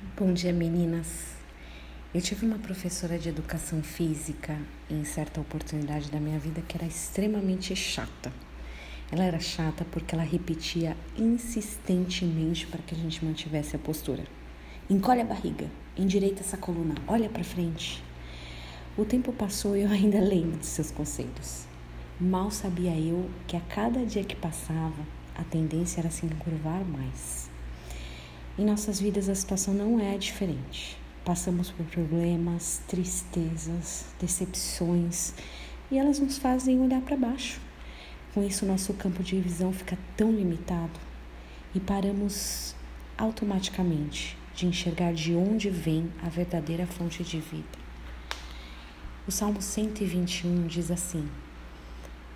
Bom dia, meninas. Eu tive uma professora de educação física em certa oportunidade da minha vida que era extremamente chata. Ela era chata porque ela repetia insistentemente para que a gente mantivesse a postura. Encolhe a barriga, endireita essa coluna, olha para frente. O tempo passou e eu ainda lembro de seus conselhos. Mal sabia eu que a cada dia que passava, a tendência era se encurvar mais. Em nossas vidas a situação não é diferente. Passamos por problemas, tristezas, decepções e elas nos fazem olhar para baixo. Com isso, nosso campo de visão fica tão limitado e paramos automaticamente de enxergar de onde vem a verdadeira fonte de vida. O Salmo 121 diz assim: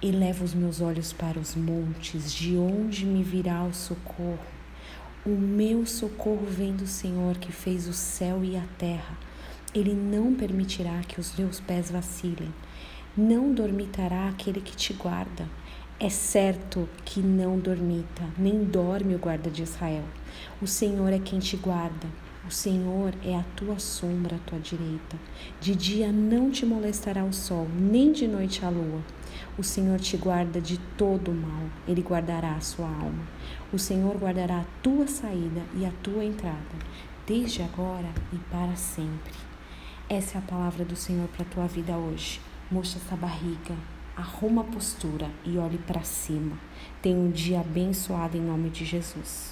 Eleva os meus olhos para os montes, de onde me virá o socorro? O meu socorro vem do Senhor que fez o céu e a terra. Ele não permitirá que os teus pés vacilem. Não dormitará aquele que te guarda. É certo que não dormita, nem dorme o guarda de Israel. O Senhor é quem te guarda. O Senhor é a tua sombra à tua direita. De dia não te molestará o sol, nem de noite a lua. O Senhor te guarda de todo o mal, Ele guardará a sua alma. O Senhor guardará a tua saída e a tua entrada, desde agora e para sempre. Essa é a palavra do Senhor para a tua vida hoje. Mostra essa barriga, arruma a postura e olhe para cima. Tenha um dia abençoado em nome de Jesus.